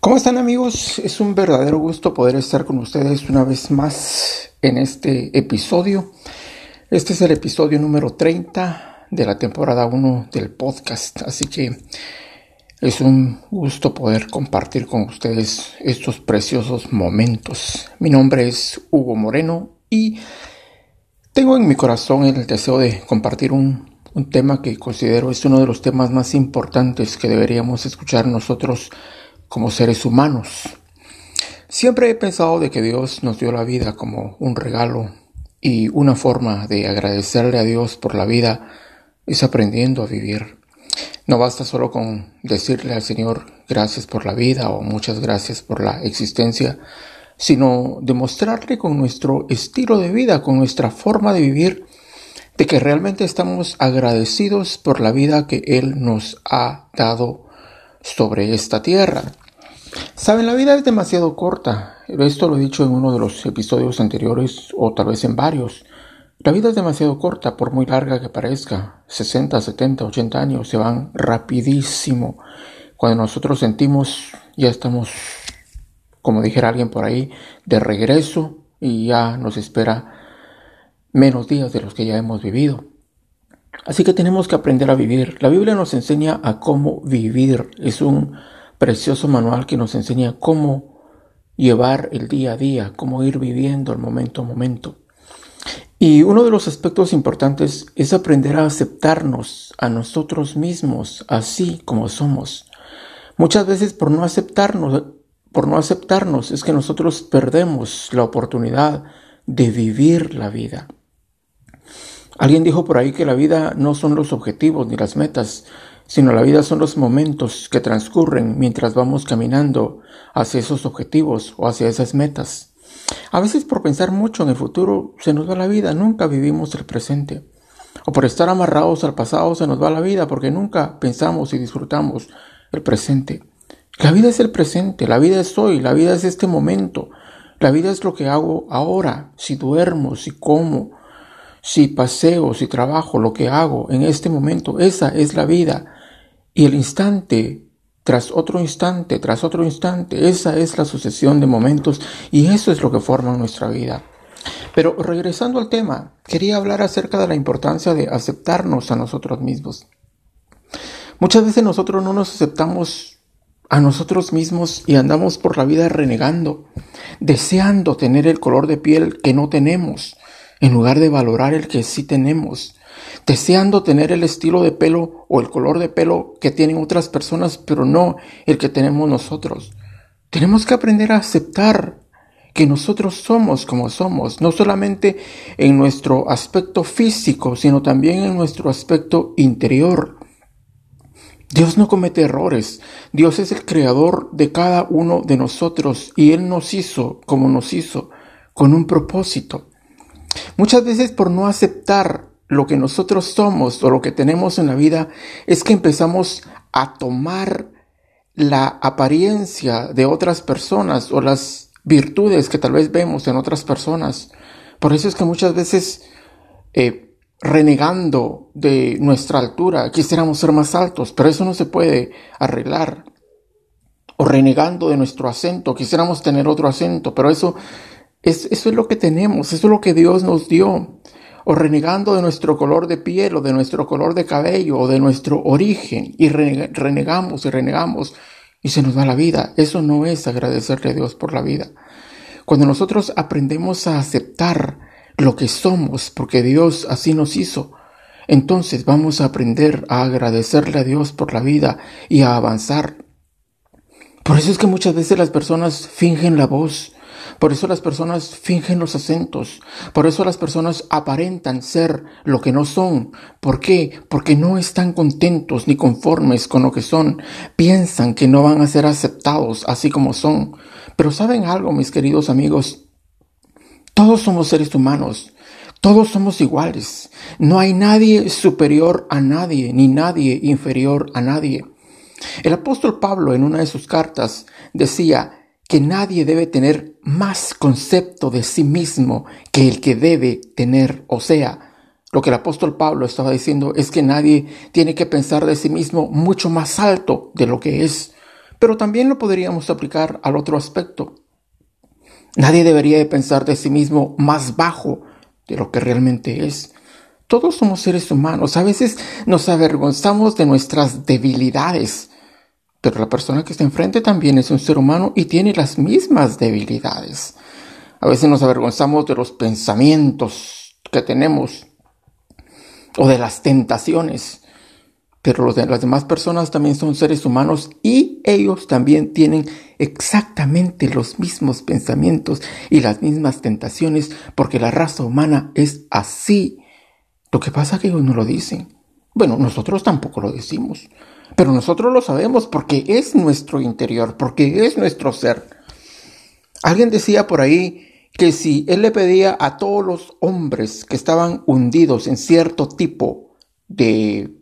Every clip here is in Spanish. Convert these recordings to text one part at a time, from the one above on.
¿Cómo están amigos? Es un verdadero gusto poder estar con ustedes una vez más en este episodio. Este es el episodio número 30 de la temporada 1 del podcast, así que es un gusto poder compartir con ustedes estos preciosos momentos. Mi nombre es Hugo Moreno y tengo en mi corazón el deseo de compartir un, un tema que considero es uno de los temas más importantes que deberíamos escuchar nosotros como seres humanos. Siempre he pensado de que Dios nos dio la vida como un regalo y una forma de agradecerle a Dios por la vida es aprendiendo a vivir. No basta solo con decirle al Señor gracias por la vida o muchas gracias por la existencia, sino demostrarle con nuestro estilo de vida, con nuestra forma de vivir, de que realmente estamos agradecidos por la vida que Él nos ha dado sobre esta tierra. Saben, la vida es demasiado corta. Esto lo he dicho en uno de los episodios anteriores o tal vez en varios. La vida es demasiado corta, por muy larga que parezca. 60, 70, 80 años se van rapidísimo. Cuando nosotros sentimos, ya estamos, como dijera alguien por ahí, de regreso y ya nos espera menos días de los que ya hemos vivido. Así que tenemos que aprender a vivir. La Biblia nos enseña a cómo vivir. Es un precioso manual que nos enseña cómo llevar el día a día, cómo ir viviendo el momento a momento. Y uno de los aspectos importantes es aprender a aceptarnos a nosotros mismos así como somos. Muchas veces por no aceptarnos, por no aceptarnos es que nosotros perdemos la oportunidad de vivir la vida. Alguien dijo por ahí que la vida no son los objetivos ni las metas, sino la vida son los momentos que transcurren mientras vamos caminando hacia esos objetivos o hacia esas metas. A veces por pensar mucho en el futuro se nos va la vida, nunca vivimos el presente. O por estar amarrados al pasado se nos va la vida porque nunca pensamos y disfrutamos el presente. La vida es el presente, la vida es hoy, la vida es este momento, la vida es lo que hago ahora, si duermo, si como, si paseo, si trabajo, lo que hago en este momento, esa es la vida. Y el instante tras otro instante, tras otro instante, esa es la sucesión de momentos y eso es lo que forma nuestra vida. Pero regresando al tema, quería hablar acerca de la importancia de aceptarnos a nosotros mismos. Muchas veces nosotros no nos aceptamos a nosotros mismos y andamos por la vida renegando, deseando tener el color de piel que no tenemos, en lugar de valorar el que sí tenemos, deseando tener el estilo de pelo o el color de pelo que tienen otras personas, pero no el que tenemos nosotros. Tenemos que aprender a aceptar que nosotros somos como somos, no solamente en nuestro aspecto físico, sino también en nuestro aspecto interior. Dios no comete errores, Dios es el creador de cada uno de nosotros y Él nos hizo como nos hizo, con un propósito. Muchas veces por no aceptar lo que nosotros somos o lo que tenemos en la vida es que empezamos a tomar la apariencia de otras personas o las virtudes que tal vez vemos en otras personas. Por eso es que muchas veces eh, renegando de nuestra altura quisiéramos ser más altos, pero eso no se puede arreglar. O renegando de nuestro acento, quisiéramos tener otro acento, pero eso es, eso es lo que tenemos, eso es lo que Dios nos dio o renegando de nuestro color de piel o de nuestro color de cabello o de nuestro origen y renegamos y renegamos y se nos va la vida. Eso no es agradecerle a Dios por la vida. Cuando nosotros aprendemos a aceptar lo que somos porque Dios así nos hizo, entonces vamos a aprender a agradecerle a Dios por la vida y a avanzar. Por eso es que muchas veces las personas fingen la voz, por eso las personas fingen los acentos. Por eso las personas aparentan ser lo que no son. ¿Por qué? Porque no están contentos ni conformes con lo que son. Piensan que no van a ser aceptados así como son. Pero ¿saben algo, mis queridos amigos? Todos somos seres humanos. Todos somos iguales. No hay nadie superior a nadie, ni nadie inferior a nadie. El apóstol Pablo en una de sus cartas decía, que nadie debe tener más concepto de sí mismo que el que debe tener. O sea, lo que el apóstol Pablo estaba diciendo es que nadie tiene que pensar de sí mismo mucho más alto de lo que es. Pero también lo podríamos aplicar al otro aspecto. Nadie debería de pensar de sí mismo más bajo de lo que realmente es. Todos somos seres humanos. A veces nos avergonzamos de nuestras debilidades. Pero la persona que está enfrente también es un ser humano y tiene las mismas debilidades. A veces nos avergonzamos de los pensamientos que tenemos o de las tentaciones. Pero las demás personas también son seres humanos y ellos también tienen exactamente los mismos pensamientos y las mismas tentaciones porque la raza humana es así. Lo que pasa es que ellos no lo dicen. Bueno, nosotros tampoco lo decimos, pero nosotros lo sabemos porque es nuestro interior, porque es nuestro ser. Alguien decía por ahí que si él le pedía a todos los hombres que estaban hundidos en cierto tipo de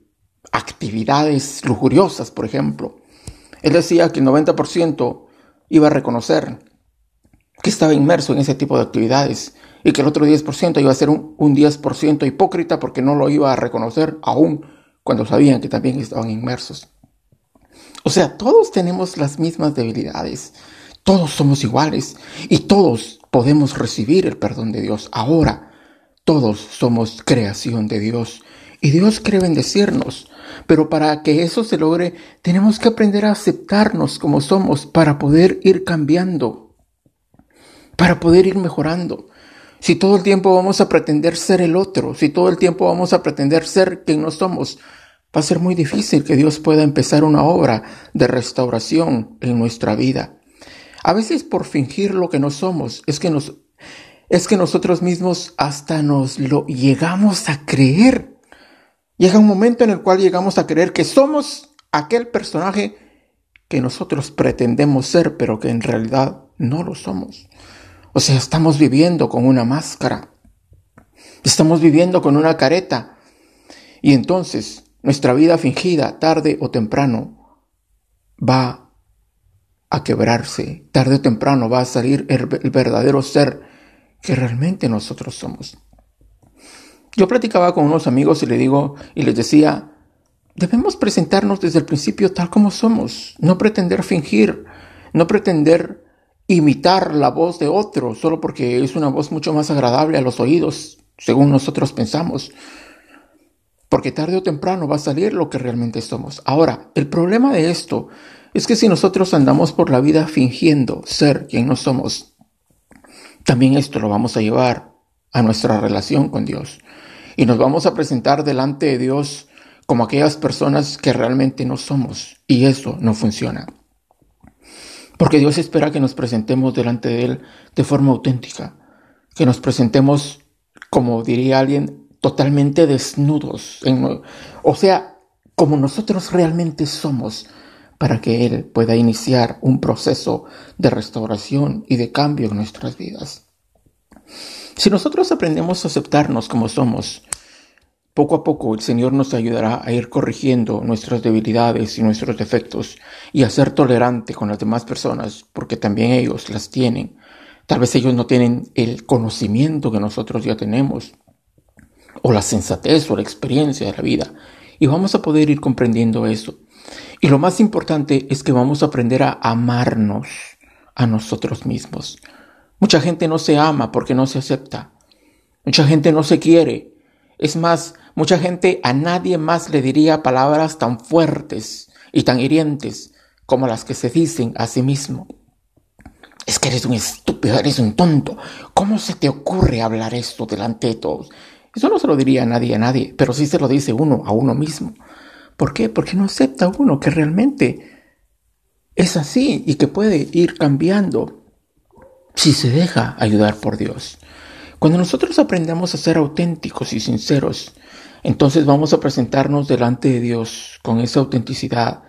actividades lujuriosas, por ejemplo, él decía que el 90% iba a reconocer que estaba inmerso en ese tipo de actividades y que el otro 10% iba a ser un, un 10% hipócrita porque no lo iba a reconocer aún cuando sabían que también estaban inmersos. O sea, todos tenemos las mismas debilidades, todos somos iguales y todos podemos recibir el perdón de Dios. Ahora, todos somos creación de Dios y Dios quiere bendecirnos. Pero para que eso se logre, tenemos que aprender a aceptarnos como somos para poder ir cambiando, para poder ir mejorando. Si todo el tiempo vamos a pretender ser el otro, si todo el tiempo vamos a pretender ser quien no somos, va a ser muy difícil que Dios pueda empezar una obra de restauración en nuestra vida. A veces por fingir lo que no somos, es que nos es que nosotros mismos hasta nos lo llegamos a creer. Llega un momento en el cual llegamos a creer que somos aquel personaje que nosotros pretendemos ser, pero que en realidad no lo somos. O sea, estamos viviendo con una máscara. Estamos viviendo con una careta. Y entonces nuestra vida fingida, tarde o temprano, va a quebrarse. Tarde o temprano va a salir el, verdadero ser que realmente nosotros somos. Yo platicaba con unos amigos y le digo y les decía, debemos presentarnos desde el principio tal como somos, no pretender fingir, no pretender imitar la voz de otro solo porque es una voz mucho más agradable a los oídos, según nosotros pensamos. Porque tarde o temprano va a salir lo que realmente somos. Ahora, el problema de esto es que si nosotros andamos por la vida fingiendo ser quien no somos, también esto lo vamos a llevar a nuestra relación con Dios y nos vamos a presentar delante de Dios como aquellas personas que realmente no somos y eso no funciona. Porque Dios espera que nos presentemos delante de Él de forma auténtica, que nos presentemos, como diría alguien, totalmente desnudos, o sea, como nosotros realmente somos, para que Él pueda iniciar un proceso de restauración y de cambio en nuestras vidas. Si nosotros aprendemos a aceptarnos como somos, poco a poco el Señor nos ayudará a ir corrigiendo nuestras debilidades y nuestros defectos y a ser tolerante con las demás personas, porque también ellos las tienen. Tal vez ellos no tienen el conocimiento que nosotros ya tenemos, o la sensatez o la experiencia de la vida, y vamos a poder ir comprendiendo eso. Y lo más importante es que vamos a aprender a amarnos a nosotros mismos. Mucha gente no se ama porque no se acepta. Mucha gente no se quiere. Es más, mucha gente a nadie más le diría palabras tan fuertes y tan hirientes como las que se dicen a sí mismo. Es que eres un estúpido, eres un tonto. ¿Cómo se te ocurre hablar esto delante de todos? Eso no se lo diría a nadie a nadie, pero sí se lo dice uno a uno mismo. ¿Por qué? Porque no acepta uno que realmente es así y que puede ir cambiando si se deja ayudar por Dios. Cuando nosotros aprendemos a ser auténticos y sinceros, entonces vamos a presentarnos delante de Dios con esa autenticidad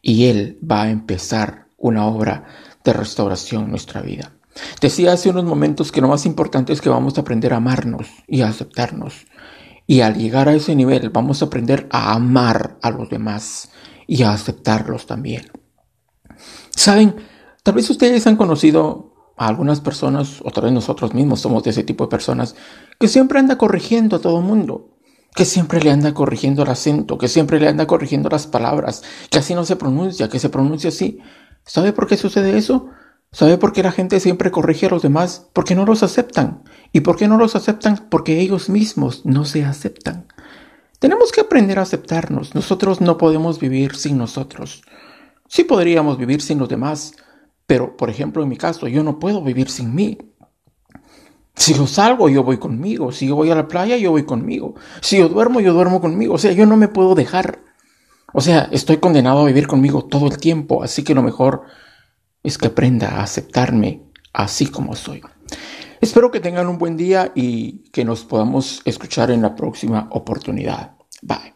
y Él va a empezar una obra de restauración en nuestra vida. Decía hace unos momentos que lo más importante es que vamos a aprender a amarnos y a aceptarnos. Y al llegar a ese nivel vamos a aprender a amar a los demás y a aceptarlos también. Saben, tal vez ustedes han conocido a algunas personas, o tal vez nosotros mismos somos de ese tipo de personas, que siempre anda corrigiendo a todo mundo, que siempre le anda corrigiendo el acento, que siempre le anda corrigiendo las palabras, que así no se pronuncia, que se pronuncia así. ¿Sabe por qué sucede eso? ¿Sabe por qué la gente siempre corrige a los demás? Porque no los aceptan. ¿Y por qué no los aceptan? Porque ellos mismos no se aceptan. Tenemos que aprender a aceptarnos. Nosotros no podemos vivir sin nosotros. Sí podríamos vivir sin los demás, pero por ejemplo en mi caso yo no puedo vivir sin mí. Si yo salgo, yo voy conmigo. Si yo voy a la playa, yo voy conmigo. Si yo duermo, yo duermo conmigo. O sea, yo no me puedo dejar. O sea, estoy condenado a vivir conmigo todo el tiempo, así que lo mejor es que aprenda a aceptarme así como soy. Espero que tengan un buen día y que nos podamos escuchar en la próxima oportunidad. Bye.